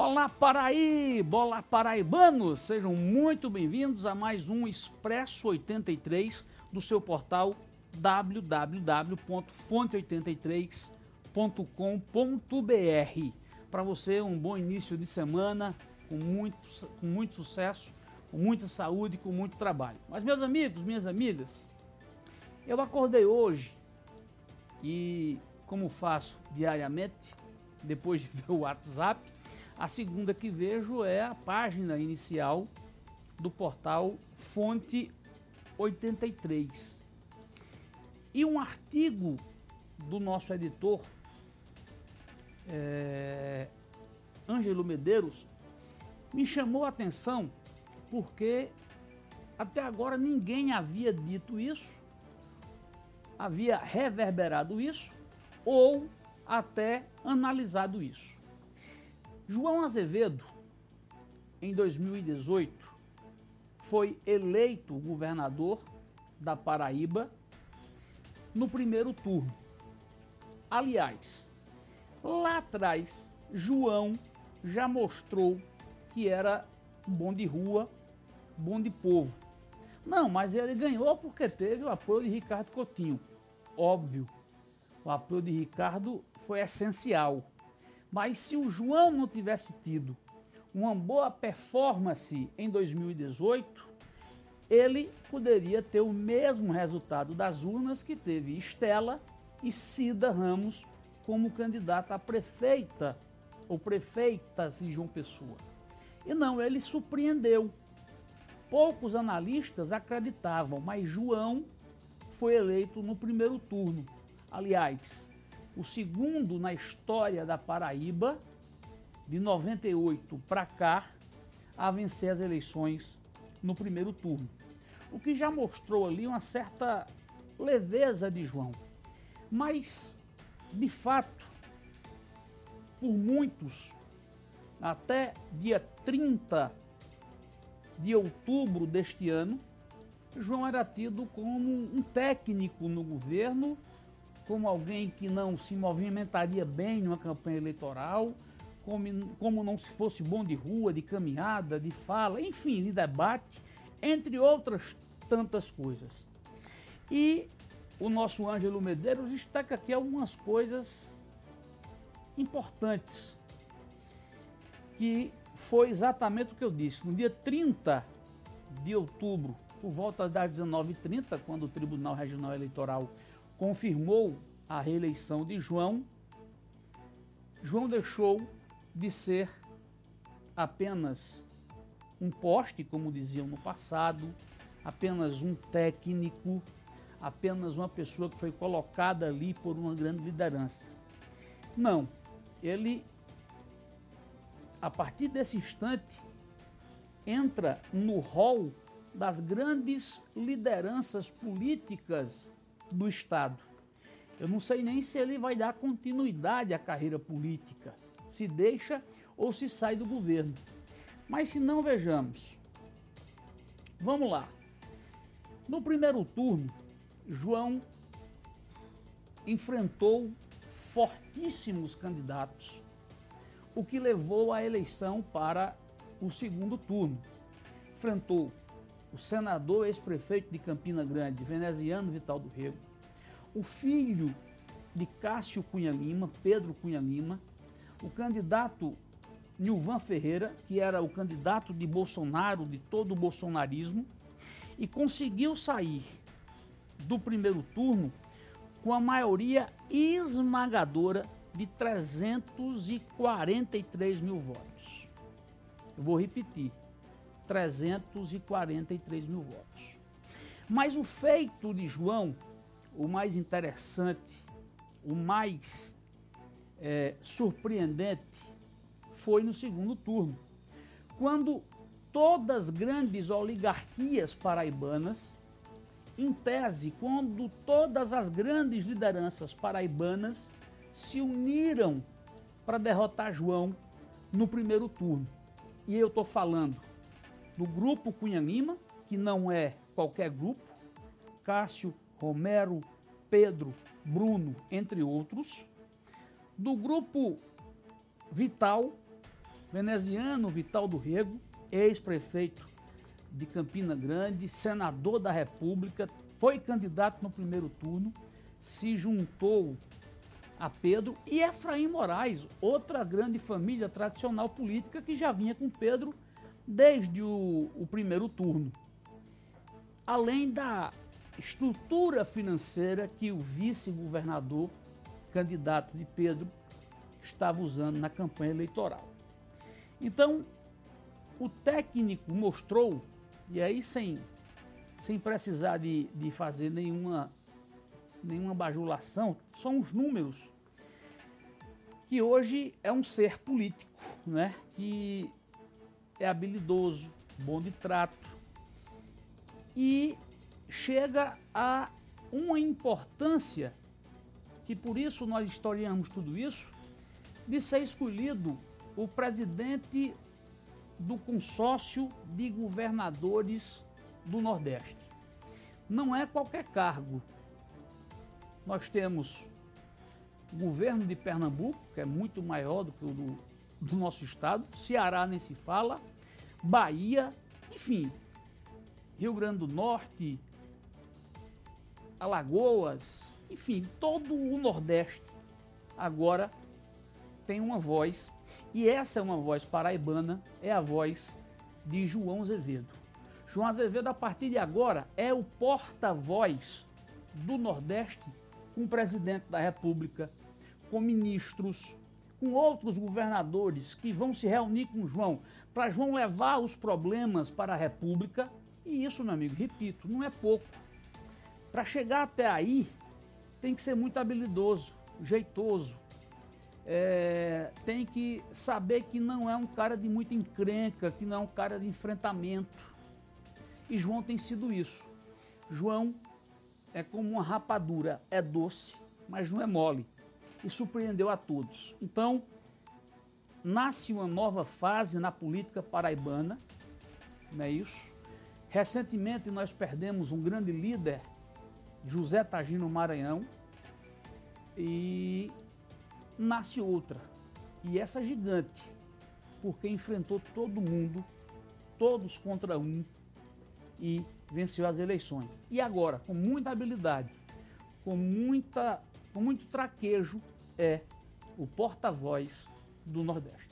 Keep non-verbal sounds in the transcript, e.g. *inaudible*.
Olá Paraíba, olá paraibanos, sejam muito bem-vindos a mais um Expresso 83 do seu portal www.fonte83.com.br. Para você um bom início de semana, com muito, com muito sucesso, com muita saúde, com muito trabalho. Mas meus amigos, minhas amigas, eu acordei hoje e como faço diariamente, depois de *laughs* ver o WhatsApp, a segunda que vejo é a página inicial do portal Fonte 83. E um artigo do nosso editor, é, Ângelo Medeiros, me chamou a atenção porque até agora ninguém havia dito isso, havia reverberado isso, ou até analisado isso. João Azevedo, em 2018, foi eleito governador da Paraíba no primeiro turno. Aliás, lá atrás, João já mostrou que era bom de rua, bom de povo. Não, mas ele ganhou porque teve o apoio de Ricardo Coutinho. Óbvio, o apoio de Ricardo foi essencial. Mas se o João não tivesse tido uma boa performance em 2018, ele poderia ter o mesmo resultado das urnas que teve Estela e Cida Ramos como candidata a prefeita ou prefeitas de João Pessoa. E não, ele surpreendeu. Poucos analistas acreditavam, mas João foi eleito no primeiro turno. Aliás, o segundo na história da Paraíba, de 98 para cá, a vencer as eleições no primeiro turno. O que já mostrou ali uma certa leveza de João. Mas, de fato, por muitos, até dia 30 de outubro deste ano, João era tido como um técnico no governo como alguém que não se movimentaria bem numa campanha eleitoral, como, como não se fosse bom de rua, de caminhada, de fala, enfim, de debate, entre outras tantas coisas. E o nosso Ângelo Medeiros destaca aqui algumas coisas importantes, que foi exatamente o que eu disse. No dia 30 de outubro, por volta das 19h30, quando o Tribunal Regional Eleitoral confirmou a reeleição de João, João deixou de ser apenas um poste, como diziam no passado, apenas um técnico, apenas uma pessoa que foi colocada ali por uma grande liderança. Não, ele, a partir desse instante, entra no rol das grandes lideranças políticas do Estado. Eu não sei nem se ele vai dar continuidade à carreira política, se deixa ou se sai do governo. Mas se não, vejamos. Vamos lá. No primeiro turno, João enfrentou fortíssimos candidatos, o que levou à eleição para o segundo turno. Enfrentou o senador ex-prefeito de Campina Grande, veneziano Vital do Rego, o filho de Cássio Cunha Lima, Pedro Cunha Lima, o candidato Nilvan Ferreira, que era o candidato de Bolsonaro, de todo o bolsonarismo, e conseguiu sair do primeiro turno com a maioria esmagadora de 343 mil votos. Eu vou repetir: 343 mil votos. Mas o feito de João, o mais interessante, o mais é, surpreendente, foi no segundo turno, quando todas as grandes oligarquias paraibanas, em tese, quando todas as grandes lideranças paraibanas se uniram para derrotar João no primeiro turno. E eu estou falando do grupo Cunha Lima, que não é qualquer grupo, Cássio, Romero, Pedro, Bruno, entre outros, do grupo Vital, Veneziano Vital do Rego, ex-prefeito de Campina Grande, senador da República, foi candidato no primeiro turno, se juntou a Pedro e Efraim Moraes, outra grande família tradicional política que já vinha com Pedro desde o, o primeiro turno. Além da estrutura financeira que o vice-governador, candidato de Pedro, estava usando na campanha eleitoral. Então, o técnico mostrou, e aí sem, sem precisar de, de fazer nenhuma, nenhuma bajulação, são os números, que hoje é um ser político, né? que é habilidoso, bom de trato e chega a uma importância que por isso nós historiamos tudo isso, de ser escolhido o presidente do consórcio de governadores do Nordeste. Não é qualquer cargo. Nós temos o governo de Pernambuco, que é muito maior do que o do, do nosso estado, Ceará nem se fala, Bahia, enfim, Rio Grande do Norte, Alagoas, enfim, todo o Nordeste agora tem uma voz e essa é uma voz paraibana, é a voz de João Azevedo. João Azevedo, a partir de agora, é o porta-voz do Nordeste com o presidente da República, com ministros, com outros governadores que vão se reunir com João, para João levar os problemas para a República. E isso, meu amigo, repito, não é pouco. Para chegar até aí, tem que ser muito habilidoso, jeitoso, é, tem que saber que não é um cara de muita encrenca, que não é um cara de enfrentamento. E João tem sido isso. João é como uma rapadura, é doce, mas não é mole. E surpreendeu a todos. Então, nasce uma nova fase na política paraibana, não é isso? Recentemente nós perdemos um grande líder, José Tagino Maranhão, e nasce outra. E essa gigante, porque enfrentou todo mundo, todos contra um, e venceu as eleições. E agora, com muita habilidade, com, muita, com muito traquejo, é o porta-voz do Nordeste.